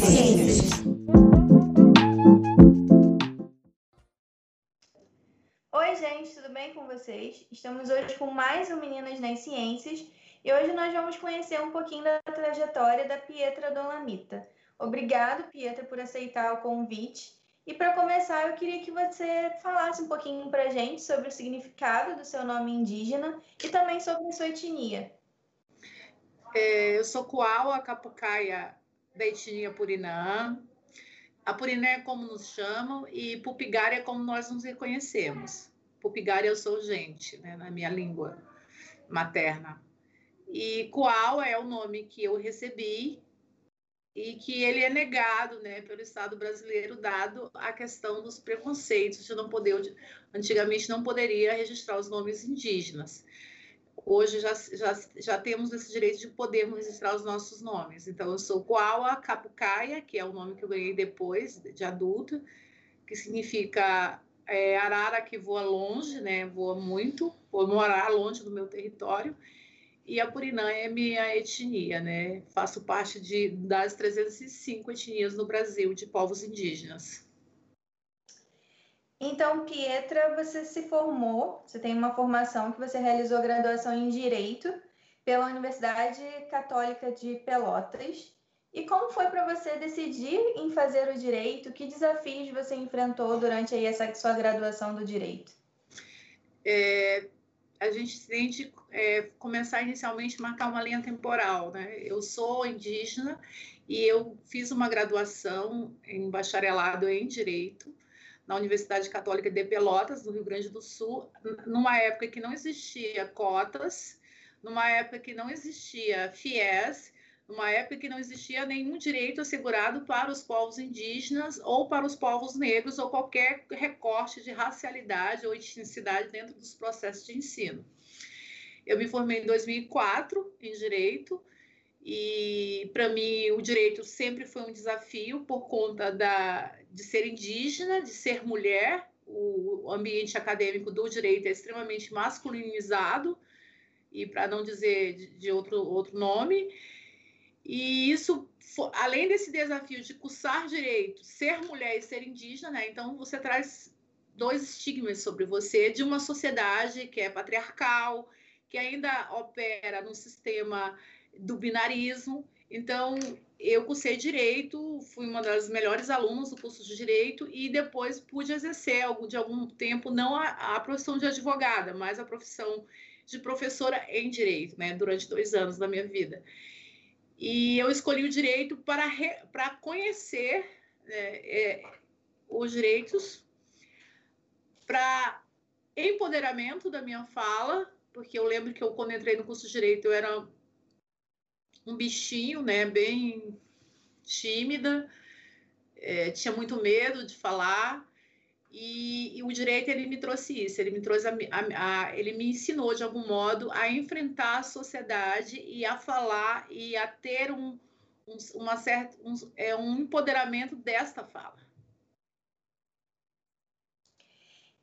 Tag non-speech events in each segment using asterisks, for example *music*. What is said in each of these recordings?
Ciências. Oi, gente, tudo bem com vocês? Estamos hoje com mais um Meninas nas Ciências e hoje nós vamos conhecer um pouquinho da trajetória da Pietra Dolamita. Obrigado, Pietra, por aceitar o convite. E para começar, eu queria que você falasse um pouquinho para a gente sobre o significado do seu nome indígena e também sobre a sua etnia. É, eu sou Kuawa Capucaia etnia Purinã. A Purinã é como nos chamam e Pupigari é como nós nos reconhecemos. Pupigari eu sou gente, né, na minha língua materna. E Kuawa é o nome que eu recebi e que ele é negado né, pelo Estado brasileiro, dado a questão dos preconceitos de não poder, antigamente não poderia registrar os nomes indígenas hoje já, já, já temos esse direito de podermos registrar os nossos nomes. Então, eu sou Koala Capucaia, que é o nome que eu ganhei depois de adulta, que significa é, arara que voa longe, né? Voa muito, vou morar longe do meu território. E a Purinã é minha etnia, né? Faço parte de, das 305 etnias no Brasil de povos indígenas. Então, Pietra, você se formou, você tem uma formação que você realizou graduação em Direito pela Universidade Católica de Pelotas. E como foi para você decidir em fazer o direito? Que desafios você enfrentou durante aí essa sua graduação do direito? É, a gente tende é, começar inicialmente a marcar uma linha temporal. Né? Eu sou indígena e eu fiz uma graduação em bacharelado em Direito na Universidade Católica de Pelotas, no Rio Grande do Sul, numa época que não existia cotas, numa época que não existia FIES, numa época que não existia nenhum direito assegurado para os povos indígenas ou para os povos negros ou qualquer recorte de racialidade ou etnicidade dentro dos processos de ensino. Eu me formei em 2004 em direito e para mim o direito sempre foi um desafio por conta da, de ser indígena, de ser mulher. O ambiente acadêmico do direito é extremamente masculinizado e para não dizer de, outro outro nome. E isso, além desse desafio de cursar direito, ser mulher e ser indígena, né? então você traz dois estigmas sobre você de uma sociedade que é patriarcal, que ainda opera num sistema do binarismo. Então, eu cursei direito, fui uma das melhores alunas do curso de direito e depois pude exercer de algum tempo não a, a profissão de advogada, mas a profissão de professora em direito, né, durante dois anos da minha vida. E eu escolhi o direito para, re, para conhecer é, é, os direitos, para empoderamento da minha fala, porque eu lembro que eu, quando entrei no curso de direito, eu era um bichinho, né, bem tímida, é, tinha muito medo de falar. E, e, o direito ele me trouxe isso, ele me trouxe a, a, a, ele me ensinou de algum modo a enfrentar a sociedade e a falar e a ter um, um uma certa um, é, um empoderamento desta fala.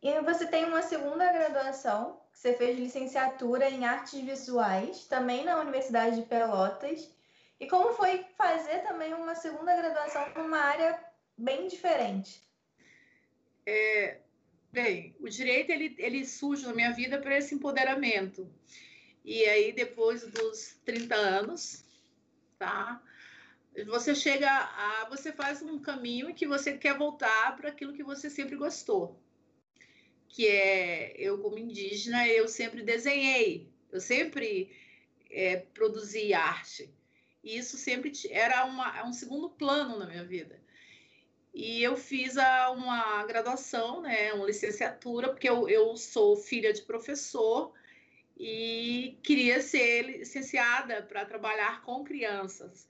E você tem uma segunda graduação você fez licenciatura em artes visuais, também na Universidade de Pelotas. E como foi fazer também uma segunda graduação numa área bem diferente? É, bem, o direito ele, ele surge na minha vida para esse empoderamento. E aí, depois dos 30 anos, tá? Você chega a. Você faz um caminho que você quer voltar para aquilo que você sempre gostou que é eu como indígena, eu sempre desenhei, eu sempre é, produzi arte. E isso sempre era uma, é um segundo plano na minha vida. E eu fiz a, uma graduação, né, uma licenciatura, porque eu, eu sou filha de professor e queria ser licenciada para trabalhar com crianças.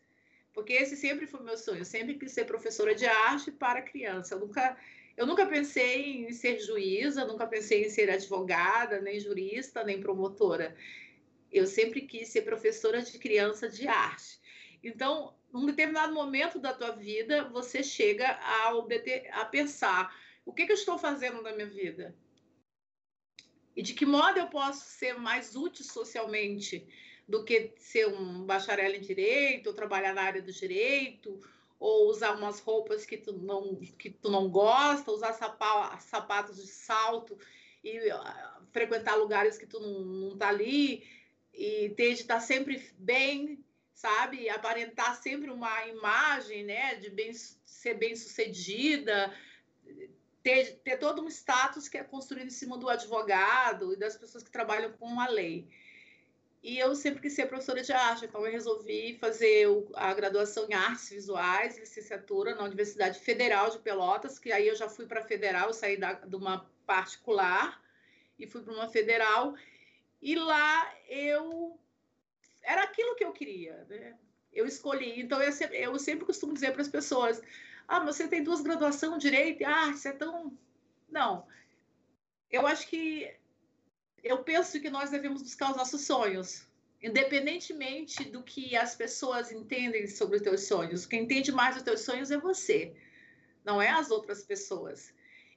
Porque esse sempre foi meu sonho, eu sempre quis ser professora de arte para criança. Eu nunca eu nunca pensei em ser juíza, nunca pensei em ser advogada, nem jurista, nem promotora. Eu sempre quis ser professora de criança de arte. Então, num determinado momento da tua vida, você chega a, a pensar: o que, que eu estou fazendo na minha vida? E de que modo eu posso ser mais útil socialmente do que ser um bacharel em direito, ou trabalhar na área do direito, ou usar umas roupas que tu não, que tu não gosta, usar sapatos de salto e uh, frequentar lugares que tu não, não tá ali e ter de estar sempre bem, sabe? Aparentar sempre uma imagem, né, de bem, ser bem sucedida, ter, ter todo um status que é construído em cima do advogado e das pessoas que trabalham com a lei. E eu sempre quis ser professora de arte, então eu resolvi fazer a graduação em artes visuais, licenciatura na Universidade Federal de Pelotas, que aí eu já fui para a federal, eu saí da, de uma particular e fui para uma federal. E lá eu era aquilo que eu queria, né? Eu escolhi. Então eu sempre, eu sempre costumo dizer para as pessoas: ah, você tem duas graduações direito e arte, você é tão. Não. Eu acho que eu penso que nós devemos buscar os nossos sonhos, independentemente do que as pessoas entendem sobre os teus sonhos. Quem entende mais os teus sonhos é você, não é as outras pessoas.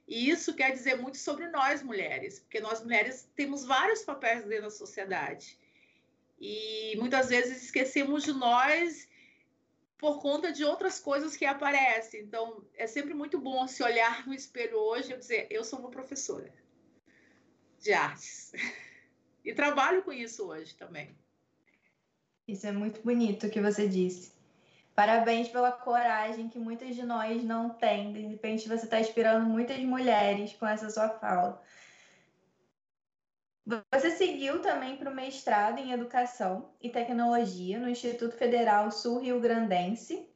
E isso quer dizer muito sobre nós mulheres, porque nós mulheres temos vários papéis dentro da sociedade. E muitas vezes esquecemos de nós por conta de outras coisas que aparecem. Então, é sempre muito bom se olhar no espelho hoje e dizer: eu sou uma professora de artes. E trabalho com isso hoje também. Isso é muito bonito o que você disse. Parabéns pela coragem que muitas de nós não têm. De repente, você está inspirando muitas mulheres com essa sua fala. Você seguiu também para o mestrado em Educação e Tecnologia no Instituto Federal Sul-Rio Grandense,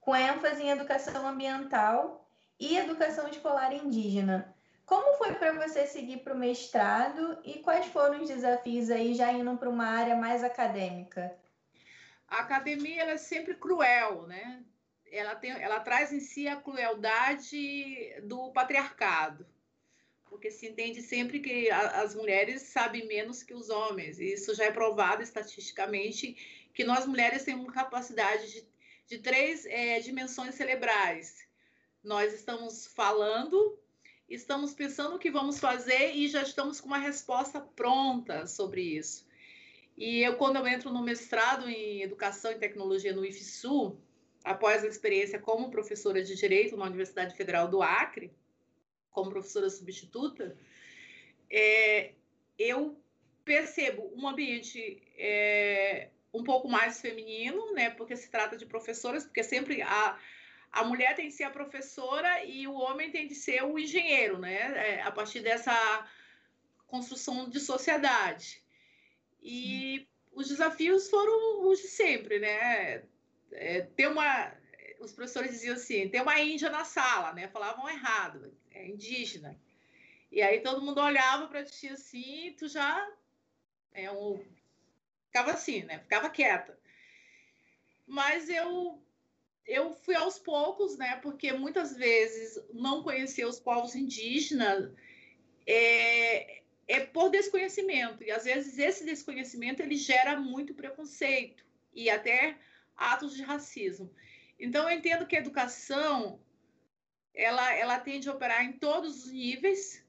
com ênfase em Educação Ambiental e Educação Escolar Indígena. Como foi para você seguir para o mestrado e quais foram os desafios aí já indo para uma área mais acadêmica? A academia é sempre cruel, né? Ela, tem, ela traz em si a crueldade do patriarcado, porque se entende sempre que a, as mulheres sabem menos que os homens, e isso já é provado estatisticamente que nós mulheres temos capacidade de, de três é, dimensões cerebrais. Nós estamos falando, estamos pensando o que vamos fazer e já estamos com uma resposta pronta sobre isso. E eu, quando eu entro no mestrado em Educação e Tecnologia no IFSU, após a experiência como professora de Direito na Universidade Federal do Acre, como professora substituta, é, eu percebo um ambiente é, um pouco mais feminino, né? Porque se trata de professoras, porque sempre a a mulher tem de ser a professora e o homem tem de ser o engenheiro, né? É, a partir dessa construção de sociedade. E Sim. os desafios foram os de sempre, né? É, ter uma. Os professores diziam assim: tem uma índia na sala, né? Falavam errado, é indígena. E aí todo mundo olhava para ti assim, tu já. É um, ficava assim, né? Ficava quieta. Mas eu eu fui aos poucos, né? Porque muitas vezes não conhecer os povos indígenas é, é por desconhecimento e às vezes esse desconhecimento ele gera muito preconceito e até atos de racismo. Então eu entendo que a educação ela ela tende a operar em todos os níveis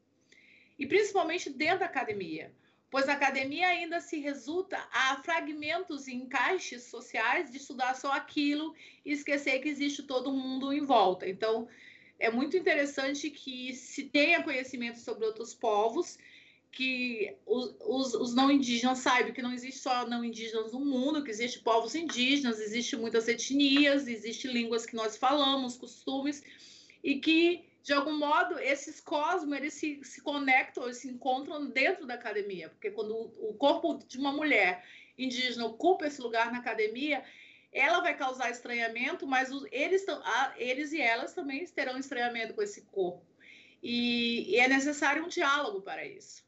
e principalmente dentro da academia pois a academia ainda se resulta a fragmentos e encaixes sociais de estudar só aquilo e esquecer que existe todo mundo em volta. Então, é muito interessante que se tenha conhecimento sobre outros povos, que os, os, os não indígenas saibam que não existe só não indígenas no mundo, que existe povos indígenas, existe muitas etnias, existem línguas que nós falamos, costumes, e que de algum modo, esses cosmos eles se, se conectam, eles se encontram dentro da academia, porque quando o, corpo de uma mulher indígena ocupa esse lugar na academia, ela vai causar estranhamento, mas os, eles, eles e elas também terão estranhamento com esse corpo. E, e é necessário um diálogo para isso.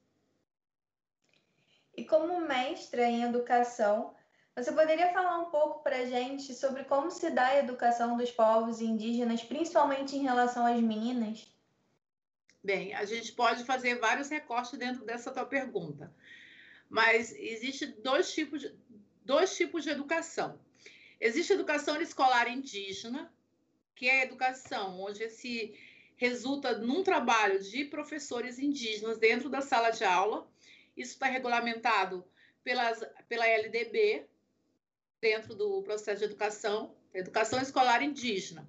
E como mestra em educação, você poderia falar um pouco para a gente sobre como se dá a educação dos povos indígenas, principalmente em relação às meninas? Bem, a gente pode fazer vários recortes dentro dessa tua pergunta, mas existe dois tipos de, dois tipos de educação. Existe educação escolar indígena, que é a educação onde se resulta num trabalho de professores indígenas dentro da sala de aula. Isso está regulamentado pelas, pela LDB, dentro do processo de educação. educação escolar indígena.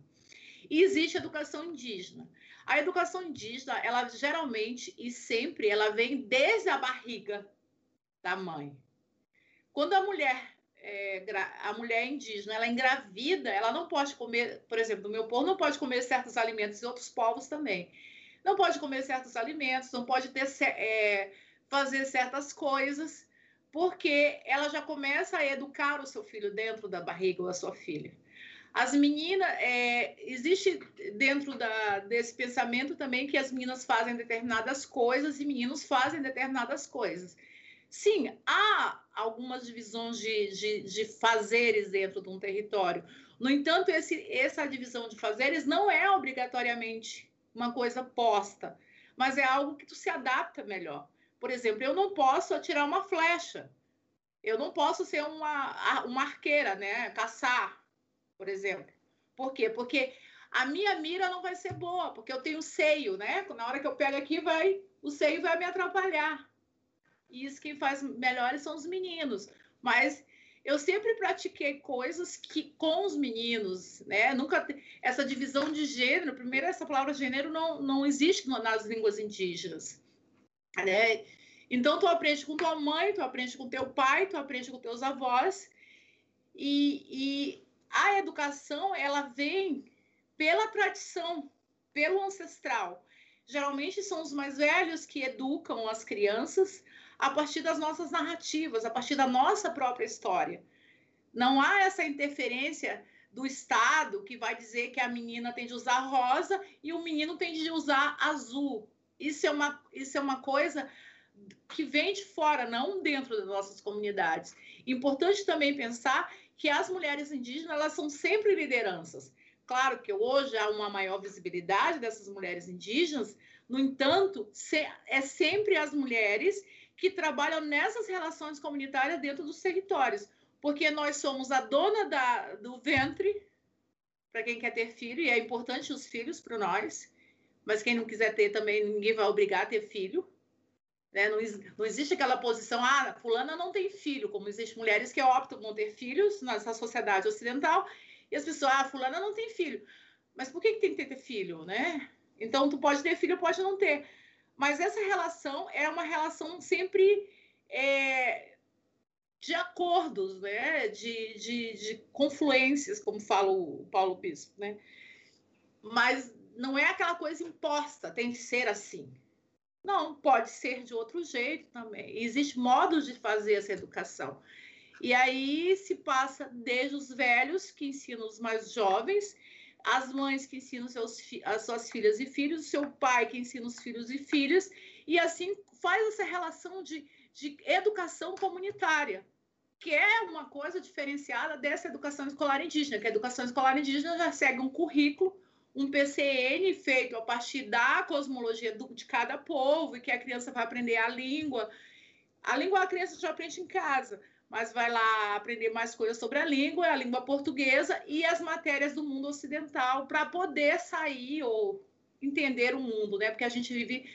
E existe educação indígena. A educação indígena, ela geralmente e sempre, ela vem desde a barriga da mãe. Quando a mulher é, a mulher indígena ela é engravida, ela não pode comer, por exemplo, no meu povo não pode comer certos alimentos e outros povos também. Não pode comer certos alimentos, não pode ter, é, fazer certas coisas, porque ela já começa a educar o seu filho dentro da barriga ou a sua filha. As meninas, é, existe dentro da, desse pensamento também que as meninas fazem determinadas coisas e meninos fazem determinadas coisas. Sim, há algumas divisões de, de, de fazeres dentro de um território. No entanto, esse, essa divisão de fazeres não é obrigatoriamente uma coisa posta, mas é algo que tu se adapta melhor. Por exemplo, eu não posso atirar uma flecha. Eu não posso ser uma, uma arqueira, né? Caçar, por exemplo. Por quê? Porque a minha mira não vai ser boa, porque eu tenho seio, né? Na hora que eu pego aqui, vai, o seio vai me atrapalhar. E isso quem faz melhores são os meninos. Mas eu sempre pratiquei coisas que com os meninos, né? Nunca essa divisão de gênero, primeiro essa palavra gênero não, não existe nas línguas indígenas, né? Então tu aprende com tua mãe, tu aprende com teu pai, tu aprende com teus avós e, e a educação ela vem pela tradição, pelo ancestral. Geralmente são os mais velhos que educam as crianças a partir das nossas narrativas, a partir da nossa própria história. Não há essa interferência do Estado que vai dizer que a menina tem de usar rosa e o menino tem de usar azul. Isso é uma, isso é uma coisa que vem de fora, não dentro das nossas comunidades. Importante também pensar que as mulheres indígenas elas são sempre lideranças. Claro que hoje há uma maior visibilidade dessas mulheres indígenas, no entanto, é sempre as mulheres que trabalham nessas relações comunitárias dentro dos territórios, porque nós somos a dona da, do ventre para quem quer ter filho, e é importante os filhos para nós, mas quem não quiser ter também, ninguém vai obrigar a ter filho. Né? Não, não, existe aquela posição, ah, fulana não tem filho, como existem mulheres que optam por não ter filhos nessa sociedade ocidental, e as pessoas, ah, fulana não tem filho. Mas por que, que tem que ter filho, né? Então, tu pode ter filho, pode não ter. Mas essa relação é uma relação sempre é, de acordos, né? de, de, de confluências, como fala o Paulo Bispo. Né? Mas não é aquela coisa imposta, tem que ser assim. Não, pode ser de outro jeito também. Existem modos de fazer essa educação. E aí se passa desde os velhos, que ensinam os mais jovens, as mães que ensinam seus, as suas filhas e filhos, o seu pai que ensina os filhos e filhas, e assim faz essa relação de, de educação comunitária, que é uma coisa diferenciada dessa educação escolar indígena, que a educação escolar indígena já segue um currículo, um PCN feito a partir da cosmologia do, de cada povo, e que a criança vai aprender a língua. A língua a criança já aprende em casa, mas vai lá aprender mais coisas sobre a língua, a língua portuguesa e as matérias do mundo ocidental para poder sair ou entender o mundo, né? Porque a gente vive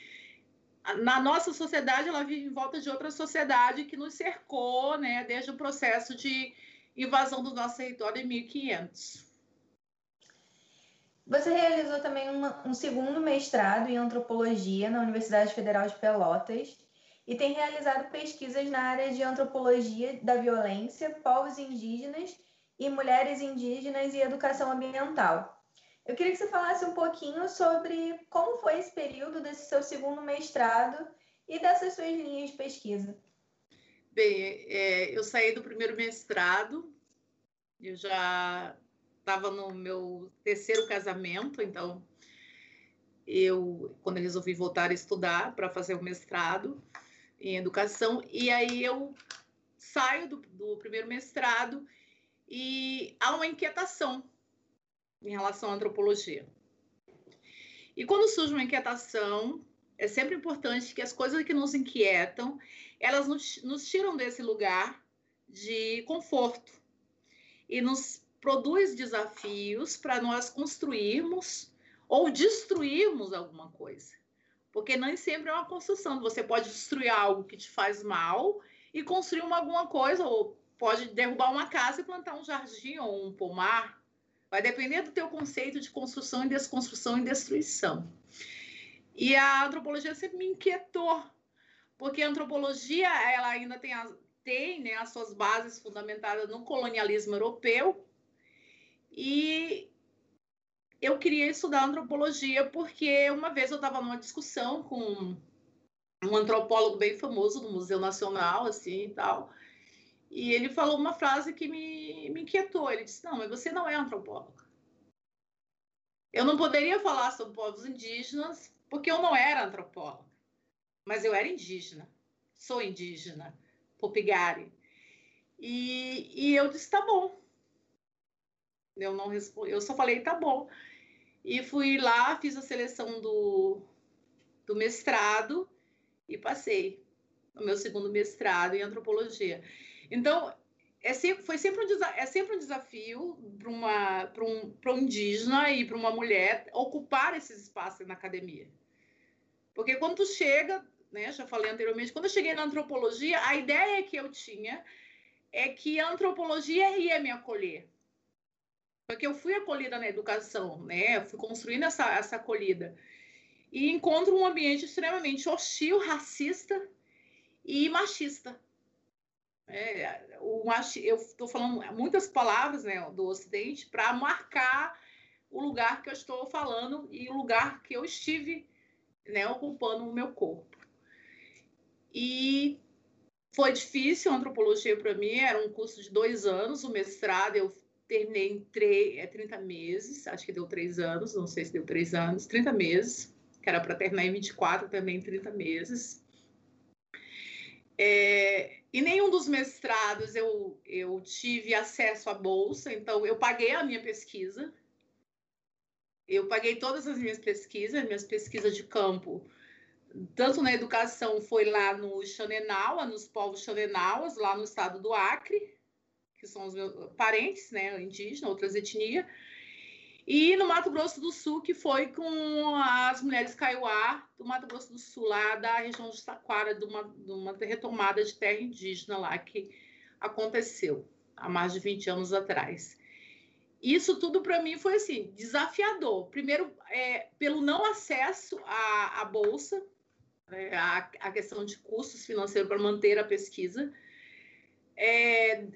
na nossa sociedade, ela vive em volta de outra sociedade que nos cercou, né, desde o processo de invasão do nosso território em 1500. Você realizou também uma, um segundo mestrado em antropologia na Universidade Federal de Pelotas e tem realizado pesquisas na área de antropologia da violência, povos indígenas e mulheres indígenas e educação ambiental. Eu queria que você falasse um pouquinho sobre como foi esse período desse seu segundo mestrado e dessas suas linhas de pesquisa. Bem, é, eu saí do primeiro mestrado, eu já estava no meu terceiro casamento, então eu, quando eu resolvi voltar a estudar para fazer o mestrado, em educação, e aí eu saio do, do primeiro mestrado e há uma inquietação em relação à antropologia. E quando surge uma inquietação, é sempre importante que as coisas que nos inquietam, elas nos, nos tiram desse lugar de conforto e nos produz desafios para nós construirmos ou destruirmos alguma coisa. Porque nem sempre é uma construção. Você pode destruir algo que te faz mal e construir uma, alguma coisa, ou pode derrubar uma casa e plantar um jardim ou um pomar, Vai depender do teu conceito de construção e desconstrução e destruição. E a antropologia sempre me inquietou, porque a antropologia ela ainda tem, as, tem né, as suas bases fundamentadas no colonialismo europeu. E eu queria estudar antropologia porque uma vez eu estava numa discussão com um antropólogo bem famoso do Museu Nacional, assim e tal. E ele falou uma frase que me, me inquietou. Ele disse: Não, mas você não é antropóloga. Eu não poderia falar sobre povos indígenas porque eu não era antropóloga, mas eu era indígena, sou indígena, Popigari. E, e eu disse: Tá bom. Eu, não respondi, eu só falei: Tá bom. E fui lá, fiz a seleção do, do mestrado e passei no meu segundo mestrado em antropologia. Então, é sempre, foi sempre um, é sempre um desafio para um, um indígena e para uma mulher ocupar esses espaços na academia. Porque quando tu chega, né, já falei anteriormente, quando eu cheguei na antropologia, a ideia que eu tinha é que a antropologia ia me acolher. Porque eu fui acolhida na educação, né? fui construindo essa, essa acolhida. E encontro um ambiente extremamente hostil, racista e machista. É, o machi, eu estou falando muitas palavras né, do Ocidente para marcar o lugar que eu estou falando e o lugar que eu estive né, ocupando o meu corpo. E foi difícil a antropologia para mim, era um curso de dois anos, o mestrado eu terminei em três, é, 30 meses, acho que deu três anos, não sei se deu três anos, 30 meses, que era para terminar em 24, também em 30 meses. É, e nenhum dos mestrados eu, eu tive acesso à bolsa, então eu paguei a minha pesquisa. Eu paguei todas as minhas pesquisas, minhas pesquisas de campo, tanto na educação, foi lá no Xanenaua, nos povos Xanenauas, lá no estado do Acre, que são os meus parentes, né, indígenas, outras etnias. E no Mato Grosso do Sul, que foi com as mulheres Kaiowá do Mato Grosso do Sul, lá da região de Taquara, de uma, de uma retomada de terra indígena lá que aconteceu há mais de 20 anos atrás. Isso tudo para mim foi assim desafiador. Primeiro, é, pelo não acesso à, à bolsa, é, a, a, questão de custos financeiros para manter a pesquisa, é,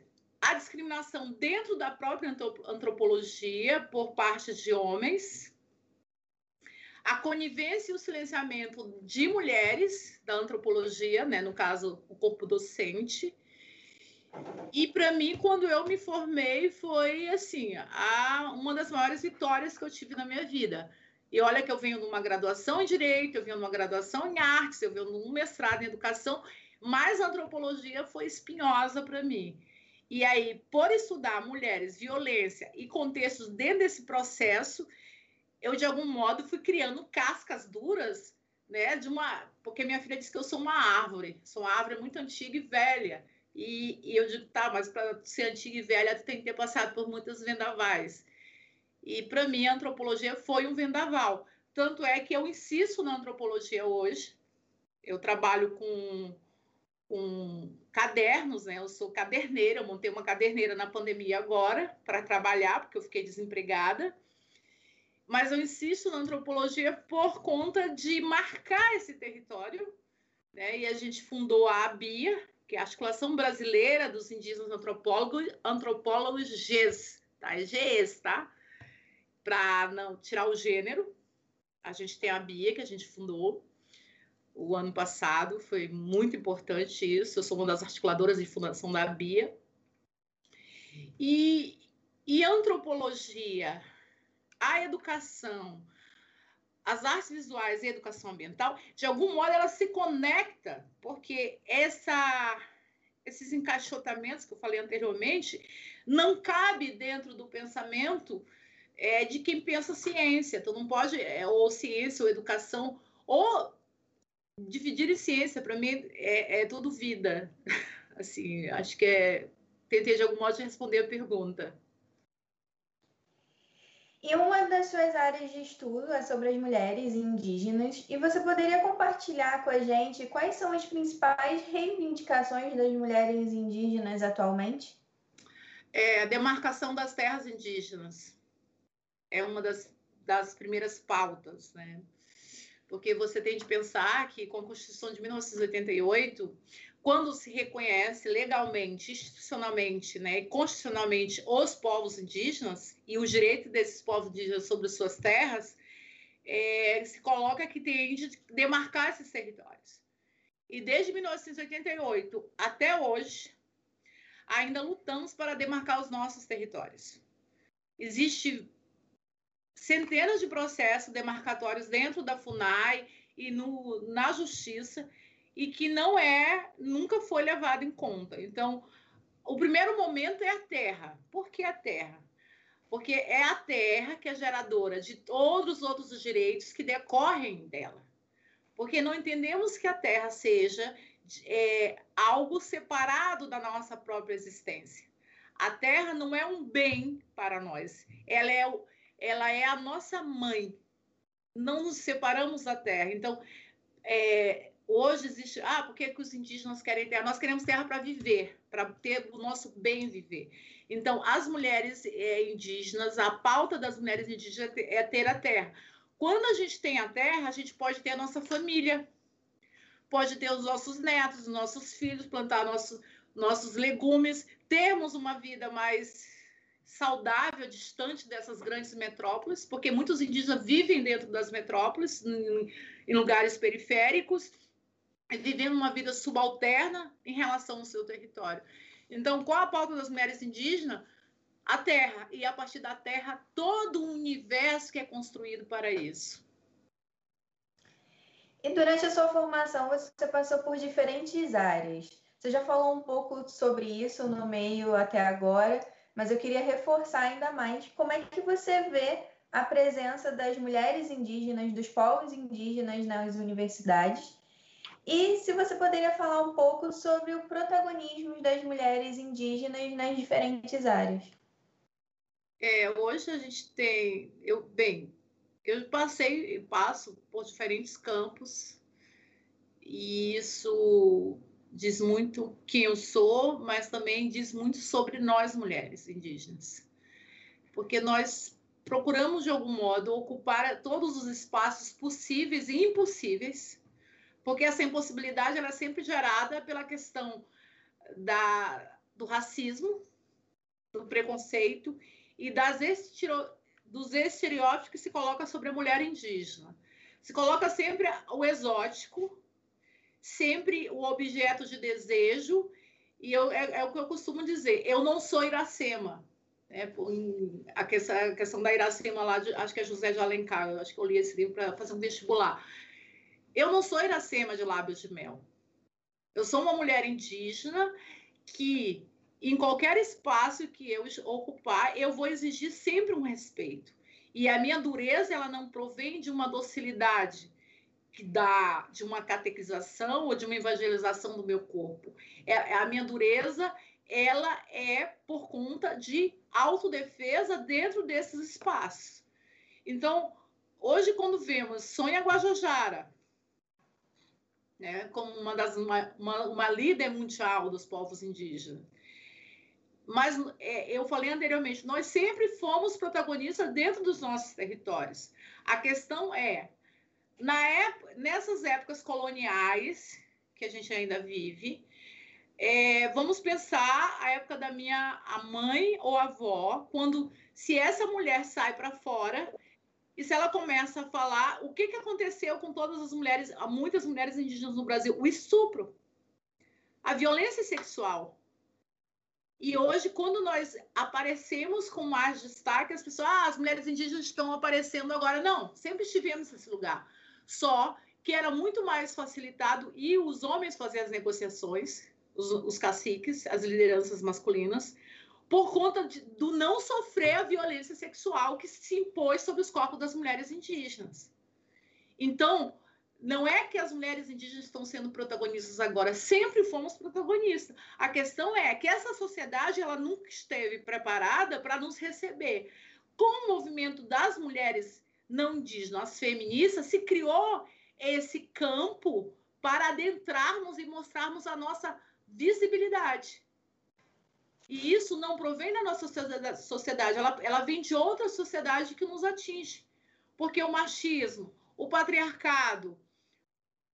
a discriminação dentro da própria antropologia por parte de homens, a conivência e o silenciamento de mulheres da antropologia, né, no caso, o corpo docente. E para mim, quando eu me formei, foi assim, a, uma das maiores vitórias que eu tive na minha vida. E olha que eu venho de uma graduação em direito, eu venho de uma graduação em artes, eu venho de um mestrado em educação, mas a antropologia foi espinhosa para mim. E aí, por estudar mulheres, violência e contextos dentro desse processo, eu de algum modo fui criando cascas duras, né, de uma, porque minha filha disse que eu sou uma árvore, sou uma árvore muito antiga e velha. E, e eu digo, tá, mas para ser antiga e velha, tu tem que ter passado por muitos vendavais. E para mim, a antropologia foi um vendaval. Tanto é que eu insisto na antropologia hoje. Eu trabalho com com cadernos, né? Eu sou caderneira, eu montei uma caderneira na pandemia agora para trabalhar, porque eu fiquei desempregada. Mas eu insisto na antropologia por conta de marcar esse território, né? E a gente fundou a ABIA, que é a Articulação Brasileira dos Indígenas Antropólogos, Antropólogos GES, tá? É GES, tá? Para não tirar o gênero. A gente tem a BIA, que a gente fundou, o ano passado, foi muito importante isso. Eu sou uma das articuladoras de fundação da BIA. E, e antropologia, a educação, as artes visuais e a educação ambiental, de algum modo ela se conecta, porque essa, esses encaixotamentos que eu falei anteriormente não cabe dentro do pensamento é, de quem pensa ciência. Tu não pode, é, ou ciência ou educação, ou dividir em ciência, para mim, é, é tudo vida. *laughs* Assim, acho que é. Tentei de algum modo responder a pergunta. E uma das suas áreas de estudo é sobre as mulheres indígenas, e você poderia compartilhar com a gente quais são as principais reivindicações das mulheres indígenas atualmente? É a demarcação das terras indígenas. é uma das, das primeiras pautas, né? Porque você tem de pensar que com a Constituição de 1988, quando se reconhece legalmente, institucionalmente, né, e constitucionalmente os povos indígenas e o direito desses povos indígenas sobre suas terras, é, se coloca que tem de demarcar esses territórios. E desde 1988 até hoje, ainda lutamos para demarcar os nossos territórios. Existe centenas de processos demarcatórios dentro da FUNAI e no, na justiça e que não é, nunca foi levado em conta. Então, o primeiro momento é a terra. Por que a terra? Porque é a terra que é geradora de todos os outros direitos que decorrem dela. Porque não entendemos que a terra seja é, algo separado da nossa própria existência. A terra não é um bem para nós, ela é, ela é a nossa mãe. Não nos separamos da terra. Então, é, hoje existe. Ah, por que, os indígenas querem terra? Nós queremos terra para viver, para ter o nosso bem viver. Então, as mulheres é, indígenas, a pauta das mulheres indígenas é ter a terra. Quando a gente tem a terra, a gente pode ter a nossa família, pode ter os nossos netos, os nossos filhos, plantar nosso, nossos legumes, termos uma vida mais saudável, distante dessas grandes metrópoles, porque muitos indígenas vivem dentro das metrópoles, em, em lugares periféricos, vivendo uma vida subalterna em relação ao seu território. Então, qual a pauta das mulheres indígenas? A terra, e a partir da terra, todo o universo que é construído para isso. E durante a sua formação, você passou por diferentes áreas. Você já falou um pouco sobre isso no meio até agora, mas eu queria reforçar ainda mais como é que você vê a presença das mulheres indígenas, dos povos indígenas nas universidades. E se você poderia falar um pouco sobre o protagonismo das mulheres indígenas nas diferentes áreas. É, hoje a gente tem, eu bem, eu passei e passo por diferentes campos e isso diz muito quem eu sou, mas também diz muito sobre nós mulheres indígenas, porque nós procuramos de algum modo ocupar todos os espaços possíveis e impossíveis, porque essa impossibilidade ela é sempre gerada pela questão da, do racismo, do preconceito e das estiro, dos estereótipos que se coloca sobre a mulher indígena. Se coloca sempre o exótico, sempre o objeto de desejo, e eu, é, é o que eu costumo dizer: eu não sou Iracema. É, a, questão, a questão da Iracema lá, de, acho que é José de Alencar, acho que eu li esse livro para fazer um vestibular. Eu não sou Iracema de lábios de mel. Eu sou uma mulher indígena que em qualquer espaço que eu ocupar, eu vou exigir sempre um respeito. E a minha dureza, ela não provém de uma docilidade dá de uma catequização ou de uma evangelização do meu corpo. É, é, a minha dureza, ela é por conta de autodefesa dentro desses espaços. Então, hoje quando vemos Sônia Guajajara, né, como uma das uma, uma, uma líder mundial dos povos indígenas, mas é, eu falei anteriormente, nós sempre fomos protagonistas dentro dos nossos territórios. A questão é, na época, nessas épocas coloniais que a gente ainda vive, é, vamos pensar a época da minha a mãe ou avó, quando se essa mulher sai para fora e se ela começa a falar o que, que aconteceu com todas as mulheres, muitas mulheres indígenas no Brasil, o estupro, a violência sexual, e hoje, quando nós aparecemos com mais destaque, as pessoas, ah, as mulheres indígenas estão aparecendo agora. Não, sempre estivemos nesse lugar. Só que era muito mais facilitado e os homens faziam as negociações, os, os caciques, as lideranças masculinas, por conta de, do não sofrer a violência sexual que se impôs sobre os corpos das mulheres indígenas. Então, não é que as mulheres indígenas estão sendo protagonistas agora, sempre fomos protagonistas. A questão é que essa sociedade ela nunca esteve preparada para nos receber. Com o movimento das mulheres não indígenas, feministas, se criou esse campo para adentrarmos e mostrarmos a nossa visibilidade. E isso não provém da nossa sociedade, ela, ela vem de outra sociedade que nos atinge. Porque o machismo, o patriarcado,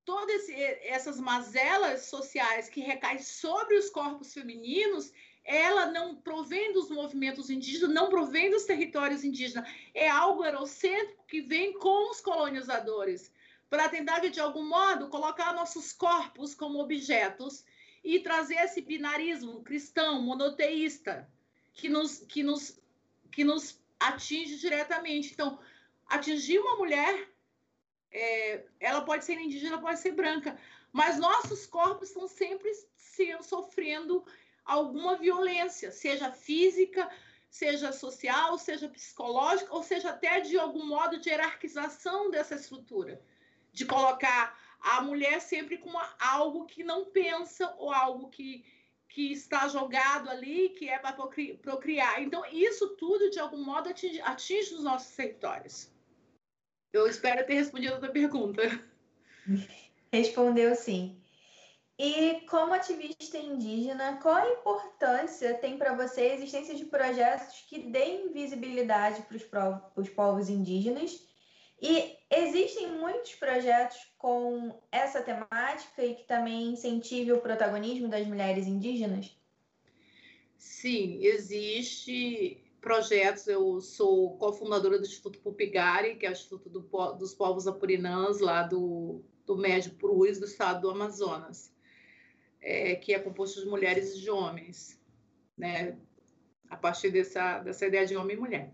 todas essas mazelas sociais que recaem sobre os corpos femininos, ela não provém dos movimentos indígenas, não provém dos territórios indígenas. É algo eurocêntrico que vem com os colonizadores, para tentar, de algum modo, colocar nossos corpos como objetos e trazer esse binarismo cristão, monoteísta, que nos, que nos, que nos atinge diretamente. Então, atingir uma mulher, é, ela pode ser indígena, pode ser branca, mas nossos corpos estão sempre sofrendo alguma violência, seja física, seja social, seja psicológica, ou seja até de algum modo de hierarquização dessa estrutura, de colocar a mulher sempre com algo que não pensa ou algo que, que está jogado ali, que é para procriar. Então, isso tudo, de algum modo, atinge, atinge os nossos territórios. Eu espero ter respondido a tua pergunta. *laughs* Respondeu sim. E como ativista indígena, qual a importância tem para você a existência de projetos que deem visibilidade para os povos indígenas e existem muitos projetos com essa temática e que também incentive o protagonismo das mulheres indígenas? Sim, existe projetos. Eu sou cofundadora do Instituto Pupigari, que é o Instituto do, dos Povos Apurinãs, lá do, do Médio Prus, do estado do Amazonas, é, que é composto de mulheres e de homens, né? a partir dessa, dessa ideia de homem e mulher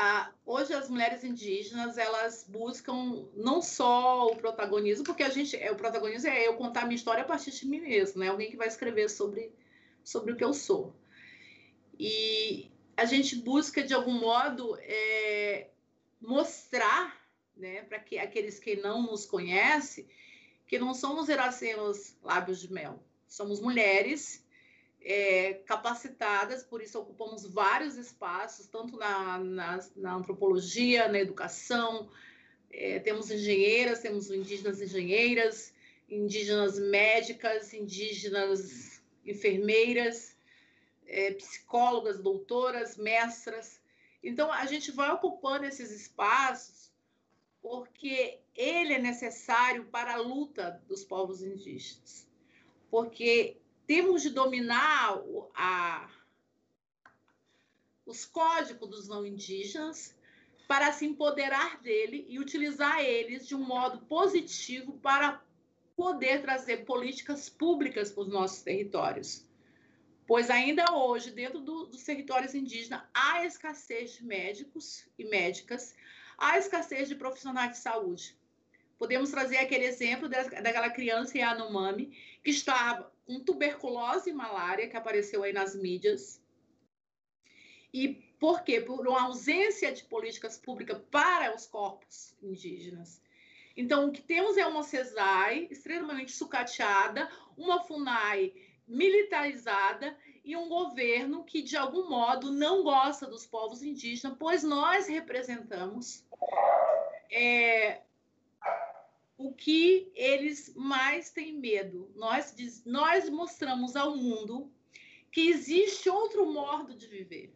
ah, hoje as mulheres indígenas elas buscam não só o protagonismo, porque a gente é o protagonismo é eu contar minha história a partir de mim mesmo, né? Alguém que vai escrever sobre sobre o que eu sou. E a gente busca de algum modo é, mostrar, né, para que aqueles que não nos conhecem, que não somos Iracemas lábios de mel, somos mulheres é, capacitadas, por isso ocupamos vários espaços, tanto na, na, na antropologia, na educação, é, temos engenheiras, temos indígenas engenheiras, indígenas médicas, indígenas enfermeiras, é, psicólogas, doutoras, mestras. Então, a gente vai ocupando esses espaços porque ele é necessário para a luta dos povos indígenas. Porque temos de dominar a, os códigos dos não indígenas para se empoderar dele e utilizar eles de um modo positivo para poder trazer políticas públicas para os nossos territórios. Pois ainda hoje, dentro do, dos territórios indígenas, há escassez de médicos e médicas, há escassez de profissionais de saúde. Podemos trazer aquele exemplo daquela criança Yanomami que estava com tuberculose e malária, que apareceu aí nas mídias. E por quê? Por uma ausência de políticas públicas para os corpos indígenas. Então, o que temos é uma CESAI extremamente sucateada, uma FUNAI militarizada e um governo que, de algum modo, não gosta dos povos indígenas, pois nós representamos é, o que eles mais têm medo. Nós, nós mostramos ao mundo que existe outro modo de viver.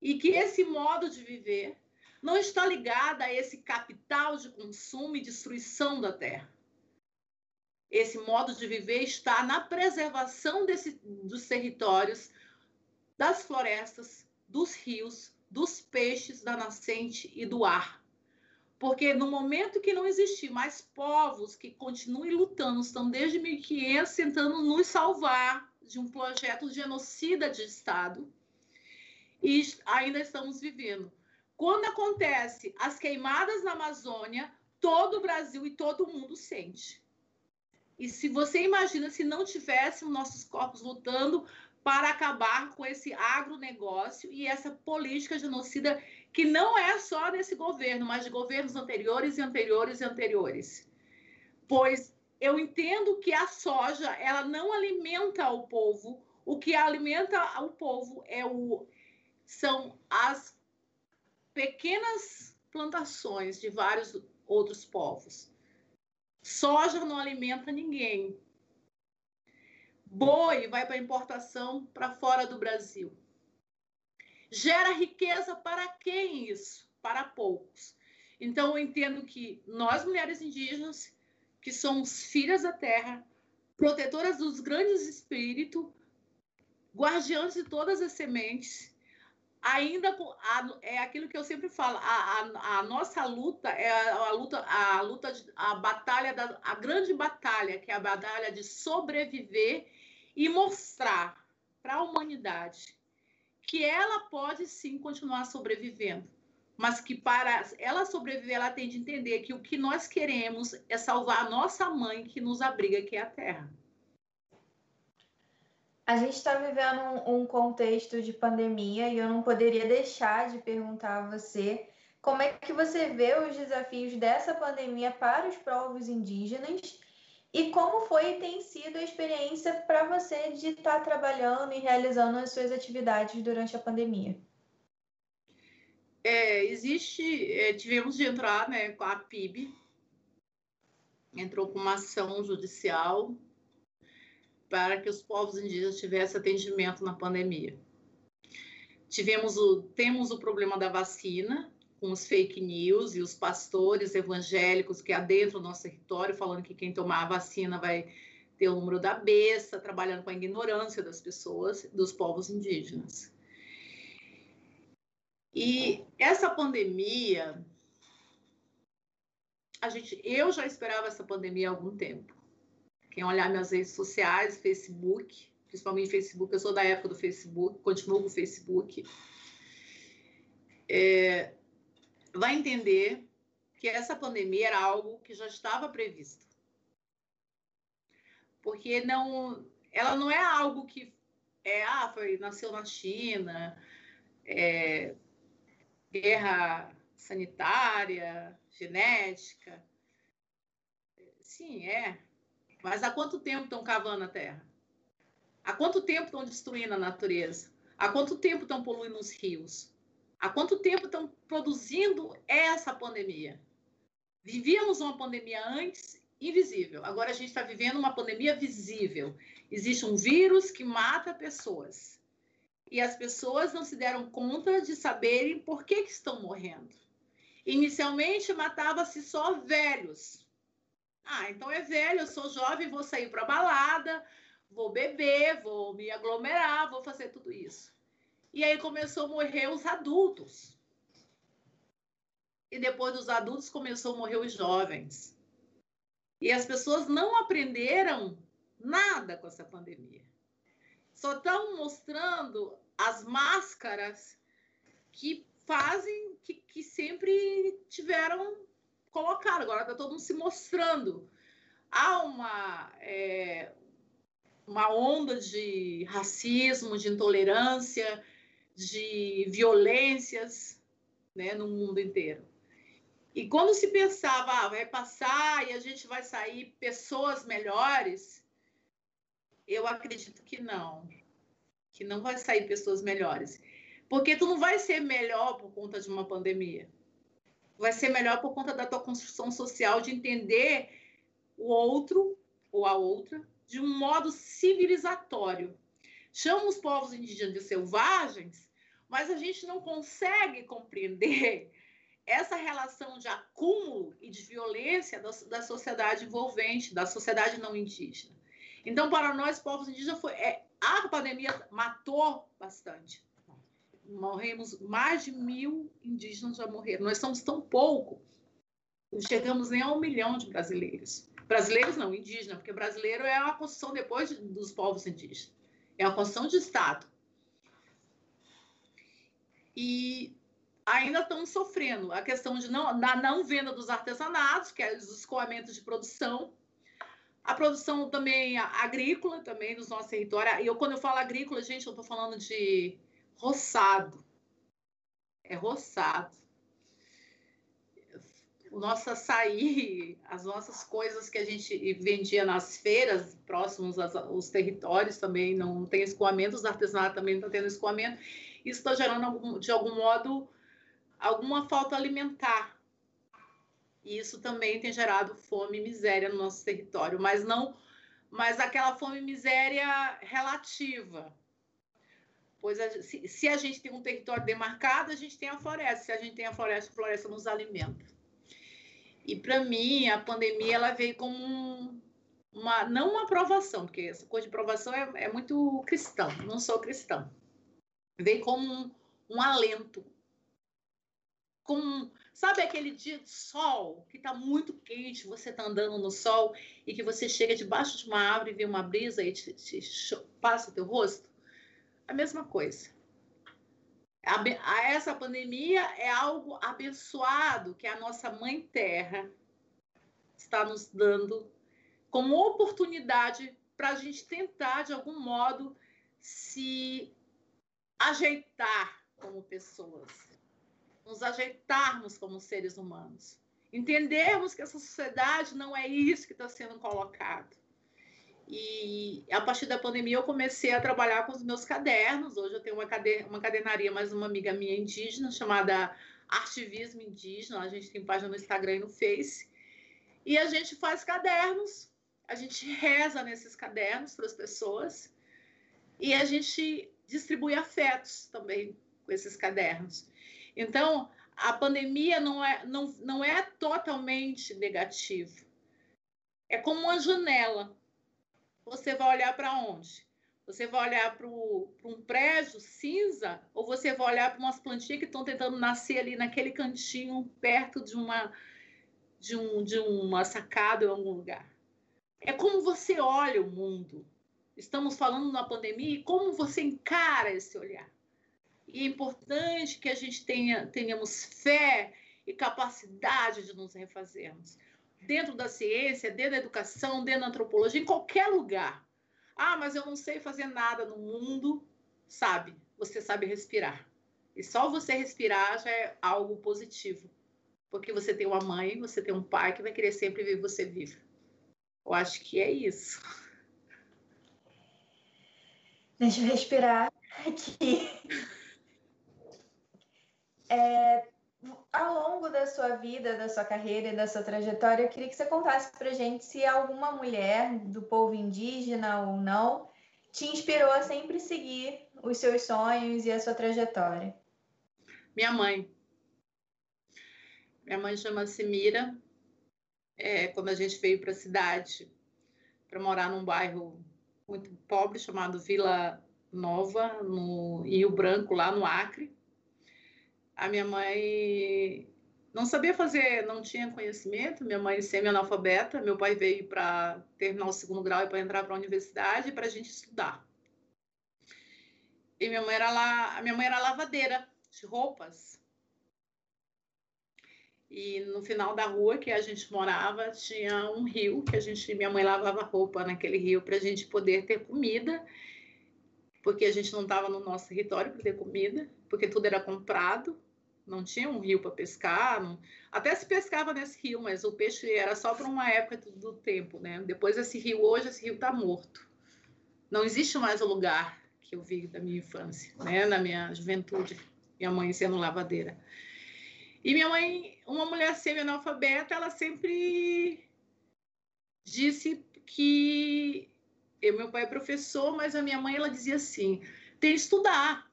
E que esse modo de viver não está ligado a esse capital de consumo e destruição da terra. Esse modo de viver está na preservação desse, dos territórios, das florestas, dos rios, dos peixes, da nascente e do ar porque no momento que não existir mais povos que continuem lutando, estão desde 1500 tentando nos salvar de um projeto genocida de Estado, e ainda estamos vivendo. Quando acontece as queimadas na Amazônia, todo o Brasil e todo mundo sente. E se você imagina se não tivéssemos nossos corpos lutando para acabar com esse agronegócio e essa política genocida que não é só desse governo, mas de governos anteriores e anteriores e anteriores. Pois eu entendo que a soja, ela não alimenta o povo, o que alimenta o povo é o são as pequenas plantações de vários outros povos. Soja não alimenta ninguém. Boi vai para importação para fora do Brasil. Gera riqueza para quem isso? Para poucos. Então, eu entendo que nós, mulheres indígenas, que somos filhas da terra, protetoras dos grandes espíritos, guardiãs de todas as sementes, ainda é aquilo que eu sempre falo, a, a, a nossa luta é a, a, luta, a luta, a batalha, da, a grande batalha, que é a batalha de sobreviver e mostrar para a humanidade que ela pode sim continuar sobrevivendo, mas que para ela sobreviver, ela tem de entender que o que nós queremos é salvar a nossa mãe que nos abriga, que é a terra. A gente está vivendo um, um, contexto de pandemia e eu não poderia deixar de perguntar a você como é que você vê os desafios dessa pandemia para os povos indígenas e como foi e tem sido a experiência para você de estar tá trabalhando e realizando as suas atividades durante a pandemia. É, existe, é, tivemos de entrar né, com a PIB, entrou com uma ação judicial para que os povos indígenas tivessem atendimento na pandemia. Tivemos o, temos o problema da vacina, com os fake news e os pastores evangélicos que adentram o nosso território, falando que quem tomar a vacina vai ter o número da besta, trabalhando com a ignorância das pessoas, dos povos indígenas. E essa pandemia, a gente, eu já esperava essa pandemia há algum tempo. Quem olhar minhas redes sociais, Facebook, principalmente Facebook, eu sou da época do Facebook, continuo com o Facebook, é, vai entender que essa pandemia era algo que já estava previsto. Porque não, ela não é algo que é, ah, foi, nasceu na China, é, guerra sanitária, genética. Sim, é. Mas há quanto tempo estão cavando a terra? Há quanto tempo estão destruindo a natureza? Há quanto tempo estão poluindo os rios? Há quanto tempo estão produzindo essa pandemia? Vivíamos uma pandemia antes invisível. Agora a gente está vivendo uma pandemia visível. Existe um vírus que mata pessoas. E as pessoas não se deram conta de saberem por que, que estão morrendo. Inicialmente matava-se só velhos, ah, então é velho, eu sou jovem, vou sair para balada, vou beber, vou me aglomerar, vou fazer tudo isso. E aí começou a morrer os adultos. E depois dos adultos começou a morrer os jovens. E as pessoas não aprenderam nada com essa pandemia. Só estão mostrando as máscaras que fazem que, que sempre tiveram colocado, agora está todo mundo se mostrando. Há uma, é, uma onda de racismo, de intolerância, de violências né, no mundo inteiro. E quando se pensava, ah, vai passar e a gente vai sair pessoas melhores, eu acredito que não. Que não vai sair pessoas melhores. Porque tu não vai ser melhor por conta de uma pandemia vai ser melhor por conta da tua construção social de entender o outro ou a outra de um modo civilizatório. Chama os povos indígenas de selvagens, mas a gente não consegue compreender essa relação de acúmulo e de violência da, da sociedade envolvente, da sociedade não indígena. Então, para nós, povos indígenas, foi, é, a pandemia matou bastante morremos, mais de mil indígenas já morreram. Nós somos tão pouco, não chegamos nem a um milhão de brasileiros. Brasileiros não, indígenas, porque brasileiro é uma construção depois de, dos povos indígenas. É uma construção de Estado. E ainda estamos sofrendo a questão de não, da não venda dos artesanatos, que é os escoamentos de produção, a produção também agrícola, também nos nossos territórios. E eu, quando eu falo agrícola, gente, eu estou falando de roçado. É roçado. O nosso açaí, as nossas coisas que a gente vendia nas feiras, próximos aos territórios, também não tem escoamento, os artesanatos também não estão tendo escoamento. Isso está gerando, de algum modo, alguma falta alimentar. E isso também tem gerado fome e miséria no nosso território, mas não mas aquela fome e miséria relativa. Pois a, se, se, a gente tem um território demarcado, a gente tem a floresta. Se a gente tem a floresta, a floresta nos alimenta. E para mim, a pandemia ela veio como um, uma, não uma aprovação, porque essa coisa de aprovação é, é muito cristão, não sou cristão. Veio como um, um alento. Com, sabe aquele dia de sol que está muito quente, você está andando no sol e que você chega debaixo de uma árvore e vê uma brisa e te, te passa o teu rosto? A mesma coisa. A, essa pandemia é algo abençoado que a nossa mãe terra está nos dando como oportunidade para a gente tentar, de algum modo, se ajeitar como pessoas, nos ajeitarmos como seres humanos, entendermos que essa sociedade não é isso que está sendo colocado. E a partir da pandemia eu comecei a trabalhar com os meus cadernos. Hoje eu tenho uma, cader uma cadernaria, mais uma amiga minha indígena, chamada Artivismo Indígena. A gente tem página no Instagram e no Face. E a gente faz cadernos, a gente reza nesses cadernos para as pessoas e a gente distribui afetos também com esses cadernos. Então, a pandemia não é, não, não é totalmente negativa. É como uma janela você vai olhar para onde? Você vai olhar para um prédio cinza ou você vai olhar para umas plantinhas que estão tentando nascer ali naquele cantinho perto de uma de, um, de uma sacada em algum lugar? É como você olha o mundo. Estamos falando na pandemia e como você encara esse olhar. E é importante que a gente tenha, tenhamos fé e capacidade de nos refazermos dentro da ciência, dentro da educação, dentro da antropologia, em qualquer lugar. Ah, mas eu não sei fazer nada no mundo. Sabe, você sabe respirar. E só você respirar já é algo positivo. Porque você tem uma mãe, você tem um pai que vai querer sempre ver você vivo. Eu acho que é isso. Deixa eu respirar aqui. *laughs* É, ao longo da sua vida, da sua carreira e da sua trajetória, eu queria que você contasse para gente se alguma mulher do povo indígena ou não te inspirou a sempre seguir os seus sonhos e a sua trajetória. Minha mãe. Minha mãe chama-se Mira. É, quando a gente veio para a cidade para morar num bairro muito pobre chamado Vila Nova, no Rio Branco, lá no Acre a minha mãe não sabia fazer, não tinha conhecimento, minha mãe semi-analfabeta, meu pai veio para terminar o segundo grau e para entrar para a universidade para a gente estudar. E minha mãe era lá, a minha mãe era lavadeira de roupas. E no final da rua que a gente morava tinha um rio que a gente, minha mãe lavava roupa naquele rio para a gente poder ter comida, porque a gente não estava no nosso território para ter comida, porque tudo era comprado não tinha um rio para pescar, não... até se pescava nesse rio, mas o peixe era só para uma época do tempo, né? Depois esse rio, hoje esse rio está morto. Não existe mais o lugar que eu vi da minha infância, né? Na minha juventude, minha mãe sendo lavadeira. E minha mãe, uma mulher semi-analfabeta, ela sempre disse que eu, meu pai é professor, mas a minha mãe ela dizia assim: tem que estudar,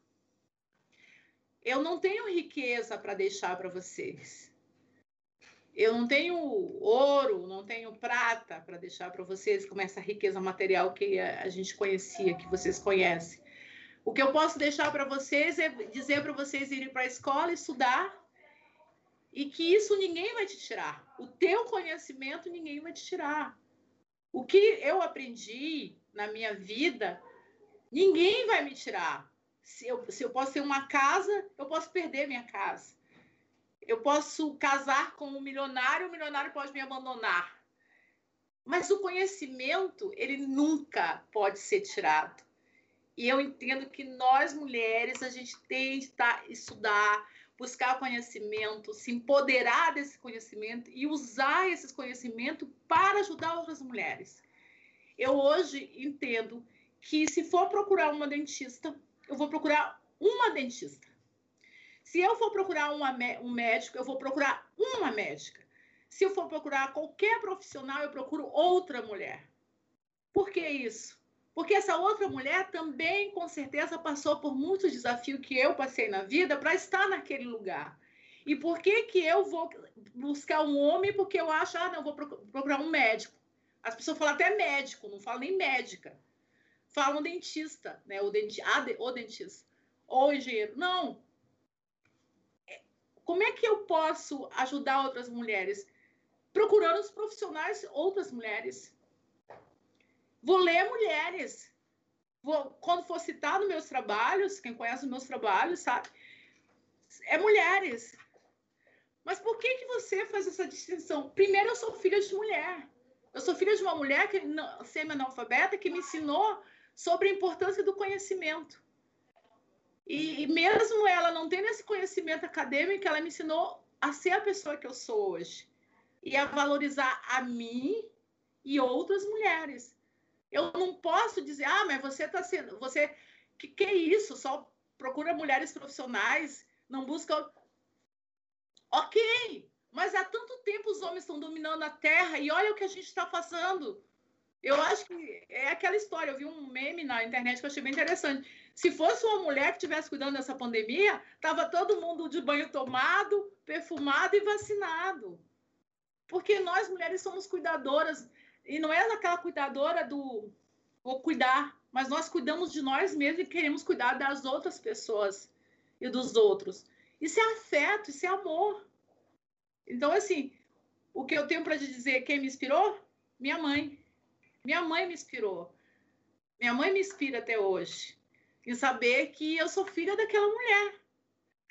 eu não tenho riqueza para deixar para vocês. Eu não tenho ouro, não tenho prata para deixar para vocês, como essa riqueza material que a gente conhecia, que vocês conhecem. O que eu posso deixar para vocês é dizer para vocês irem para a escola estudar e que isso ninguém vai te tirar. O teu conhecimento ninguém vai te tirar. O que eu aprendi na minha vida, ninguém vai me tirar. Se eu, se eu posso ter uma casa, eu posso perder minha casa. Eu posso casar com um milionário, o milionário pode me abandonar. Mas o conhecimento, ele nunca pode ser tirado. E eu entendo que nós mulheres, a gente tem que estudar, buscar conhecimento, se empoderar desse conhecimento e usar esse conhecimento para ajudar outras mulheres. Eu hoje entendo que se for procurar uma dentista, eu vou procurar uma dentista. Se eu for procurar uma, um médico, eu vou procurar uma médica. Se eu for procurar qualquer profissional, eu procuro outra mulher. Por que isso? Porque essa outra mulher também, com certeza, passou por muitos desafios que eu passei na vida para estar naquele lugar. E por que, que eu vou buscar um homem porque eu acho, ah, não, vou procurar um médico. As pessoas falam até médico, não falam nem médica. Falam dentista, né? O, denti o dentista. Ou engenheiro. Não. Como é que eu posso ajudar outras mulheres? Procurando os profissionais, outras mulheres. Vou ler mulheres. Vou, quando for citar nos meus trabalhos, quem conhece os meus trabalhos, sabe? É mulheres. Mas por que, que você faz essa distinção? Primeiro, eu sou filha de mulher. Eu sou filha de uma mulher que, semi-analfabeta que me ensinou sobre a importância do conhecimento. E, e, mesmo ela não tendo esse conhecimento acadêmico, ela me ensinou a ser a pessoa que eu sou hoje. E a valorizar a mim e outras mulheres. Eu não posso dizer, ah, mas você está sendo. Você. Que, que é isso? Só procura mulheres profissionais, não busca Ok, mas há tanto tempo os homens estão dominando a Terra e olha o que a gente está passando. Eu acho que é aquela história. Eu vi um meme na internet que eu achei bem interessante. Se fosse uma mulher que estivesse cuidando dessa pandemia, estava todo mundo de banho tomado, perfumado e vacinado. Porque nós mulheres somos cuidadoras e não é aquela cuidadora do vou cuidar, mas nós cuidamos de nós mesmos e queremos cuidar das outras pessoas e dos outros. Isso é afeto, isso é amor. Então, assim, o que eu tenho para dizer, quem me inspirou? Minha mãe. Minha mãe me inspirou. Minha mãe me inspira até hoje. Em saber que eu sou filha daquela mulher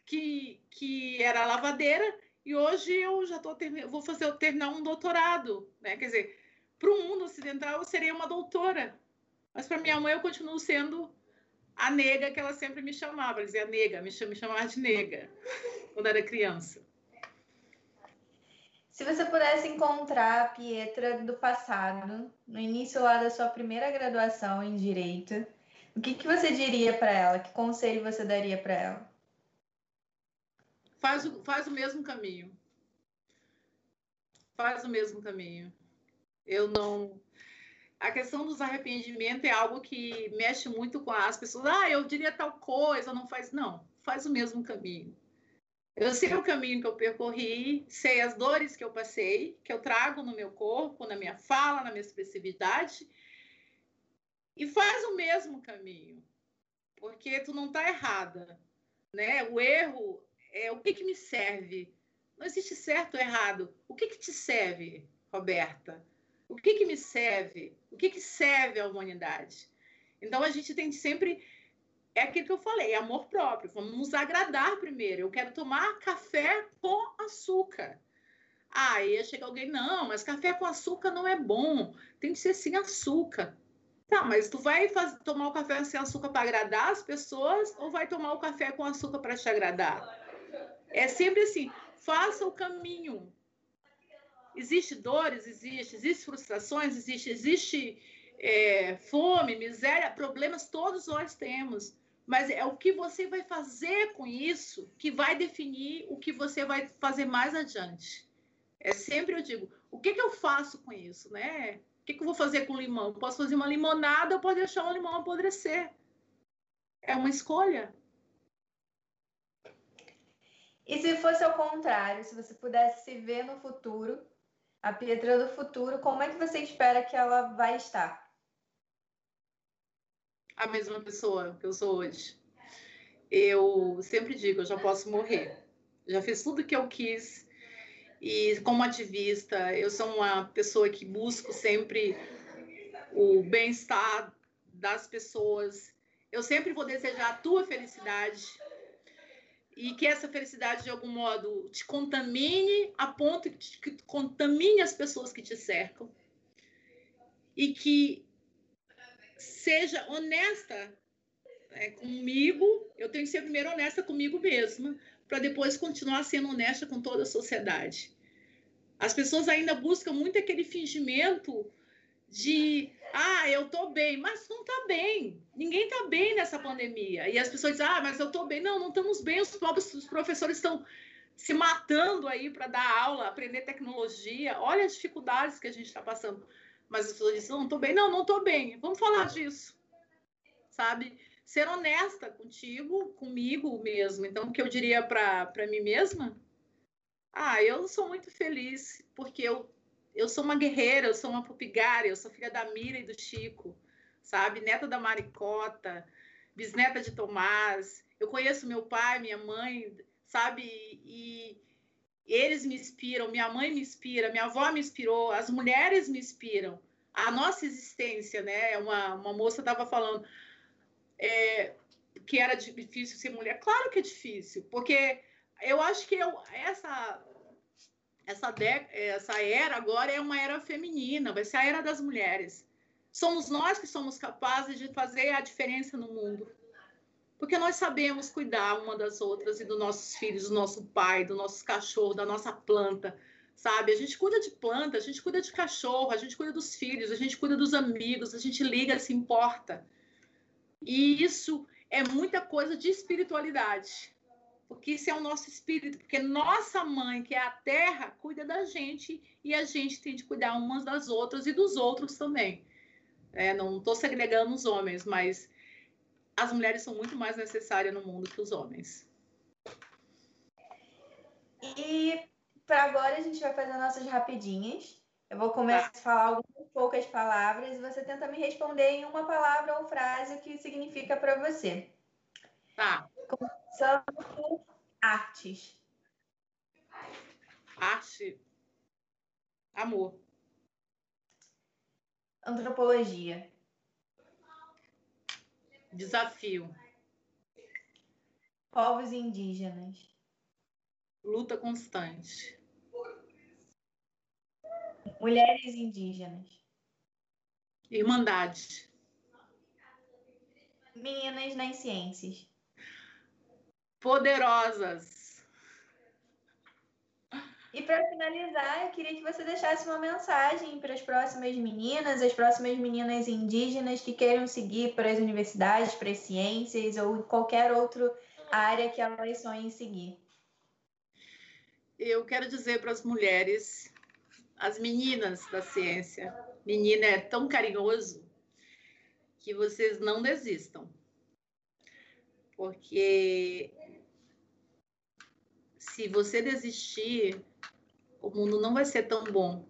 que, que era lavadeira e hoje eu já tô vou fazer terminar um doutorado, né? Quer dizer, para o mundo ocidental eu seria uma doutora, mas para minha mãe eu continuo sendo a nega que ela sempre me chamava. Ela dizia nega, me chamava de nega, quando era criança. Se você pudesse encontrar a Pietra do passado, no início lá da sua primeira graduação em Direito, o que, que você diria para ela? Que conselho você daria para ela? Faz o, faz o mesmo caminho. Faz o mesmo caminho. Eu não a questão dos arrependimentos é algo que mexe muito com as pessoas. Ah, eu diria tal coisa, não faz. Não, faz o mesmo caminho. Eu sei o caminho que eu percorri, sei as dores que eu passei, que eu trago no meu corpo, na minha fala, na minha expressividade, e faz o mesmo caminho, porque tu não está errada, né? O erro é o que, que me serve. Não existe certo ou errado. O que, que te serve, Roberta? O que, que me serve? O que, que serve à humanidade? Então a gente tem sempre. É aquilo que eu falei, amor próprio. Vamos nos agradar primeiro. Eu quero tomar café com açúcar. Ia chegar alguém, não, mas café com açúcar não é bom. Tem que ser sem açúcar. Tá, mas tu vai fazer, tomar o café sem açúcar para agradar as pessoas ou vai tomar o café com açúcar para te agradar? É sempre assim, faça o caminho. Existe dores, existe, existe frustrações, existe, existe é, fome, miséria, problemas todos nós temos. Mas é o que você vai fazer com isso que vai definir o que você vai fazer mais adiante. É sempre eu digo, o que, que eu faço com isso, né? O que, que eu vou fazer com o limão? Posso fazer uma limonada ou posso deixar o limão apodrecer. É uma escolha. E se fosse ao contrário, se você pudesse se ver no futuro a Pietra do futuro, como é que você espera que ela vai estar? A mesma pessoa que eu sou hoje. Eu sempre digo, eu já posso morrer. Já fiz tudo que eu quis. E como ativista, eu sou uma pessoa que busco sempre o bem-estar das pessoas. Eu sempre vou desejar a tua felicidade e que essa felicidade de algum modo te contamine a ponto que contamine as pessoas que te cercam e que seja honesta né, comigo. Eu tenho que ser primeiro honesta comigo mesma para depois continuar sendo honesta com toda a sociedade. As pessoas ainda buscam muito aquele fingimento de ah, eu tô bem, mas não tá bem. Ninguém tá bem nessa pandemia. E as pessoas dizem, ah, mas eu tô bem. Não, não estamos bem. Os próprios os professores estão se matando aí para dar aula, aprender tecnologia. Olha as dificuldades que a gente está passando. Mas as pessoas dizem, não, estou bem. Não, não estou bem. Vamos falar disso. Sabe? Ser honesta contigo, comigo mesmo. Então, o que eu diria para mim mesma? Ah, eu sou muito feliz, porque eu, eu sou uma guerreira, eu sou uma pupigária, eu sou filha da Mira e do Chico, sabe? Neta da Maricota, bisneta de Tomás. Eu conheço meu pai, minha mãe, sabe? E, eles me inspiram, minha mãe me inspira, minha avó me inspirou, as mulheres me inspiram. A nossa existência, né? Uma, uma moça estava falando é, que era difícil ser mulher. Claro que é difícil, porque eu acho que eu, essa, essa, de, essa era agora é uma era feminina, vai ser a era das mulheres. Somos nós que somos capazes de fazer a diferença no mundo porque nós sabemos cuidar uma das outras e dos nossos filhos, do nosso pai, do nosso cachorro, da nossa planta, sabe? A gente cuida de planta, a gente cuida de cachorro, a gente cuida dos filhos, a gente cuida dos amigos, a gente liga, se importa. E isso é muita coisa de espiritualidade, porque isso é o nosso espírito, porque nossa mãe, que é a terra, cuida da gente e a gente tem de cuidar umas das outras e dos outros também. É, não estou segregando os homens, mas as mulheres são muito mais necessárias no mundo que os homens. E para agora a gente vai fazer nossas rapidinhas. Eu vou começar tá. a falar algumas poucas palavras e você tenta me responder em uma palavra ou frase o que significa para você. Tá. Começando por artes. Arte. Amor. Antropologia. Desafio. Povos indígenas. Luta constante. Mulheres indígenas. Irmandade. Meninas nas ciências. Poderosas. E para finalizar, eu queria que você deixasse uma mensagem para as próximas meninas, as próximas meninas indígenas que queiram seguir para as universidades, para as ciências ou qualquer outra área que elas sonhem seguir. Eu quero dizer para as mulheres, as meninas da ciência, menina é tão carinhoso que vocês não desistam. Porque se você desistir, o mundo não vai ser tão bom.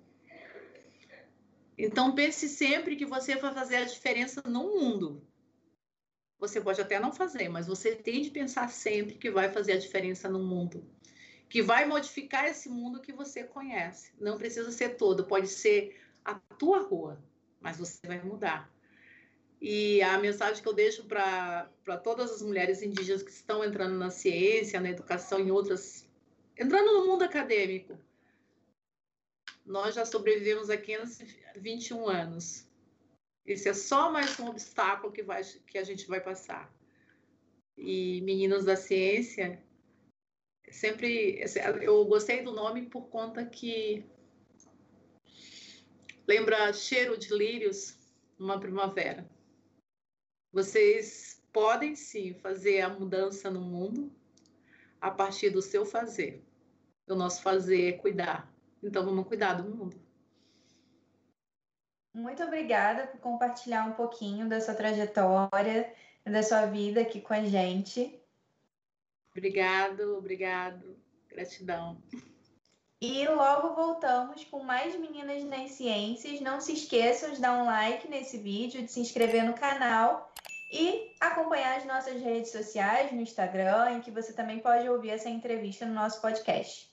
Então pense sempre que você vai fazer a diferença no mundo. Você pode até não fazer, mas você tem de pensar sempre que vai fazer a diferença no mundo, que vai modificar esse mundo que você conhece. Não precisa ser todo, pode ser a tua rua, mas você vai mudar. E a mensagem que eu deixo para todas as mulheres indígenas que estão entrando na ciência, na educação, em outras. entrando no mundo acadêmico, nós já sobrevivemos a 521 anos. Esse é só mais um obstáculo que, vai, que a gente vai passar. E Meninos da Ciência, sempre. Eu gostei do nome por conta que lembra cheiro de lírios numa primavera. Vocês podem sim fazer a mudança no mundo a partir do seu fazer. O nosso fazer é cuidar então vamos cuidar do mundo. Muito obrigada por compartilhar um pouquinho da sua trajetória, da sua vida aqui com a gente. Obrigado, obrigado. Gratidão. E logo voltamos com mais Meninas nas Ciências. Não se esqueçam de dar um like nesse vídeo, de se inscrever no canal e acompanhar as nossas redes sociais no Instagram, em que você também pode ouvir essa entrevista no nosso podcast.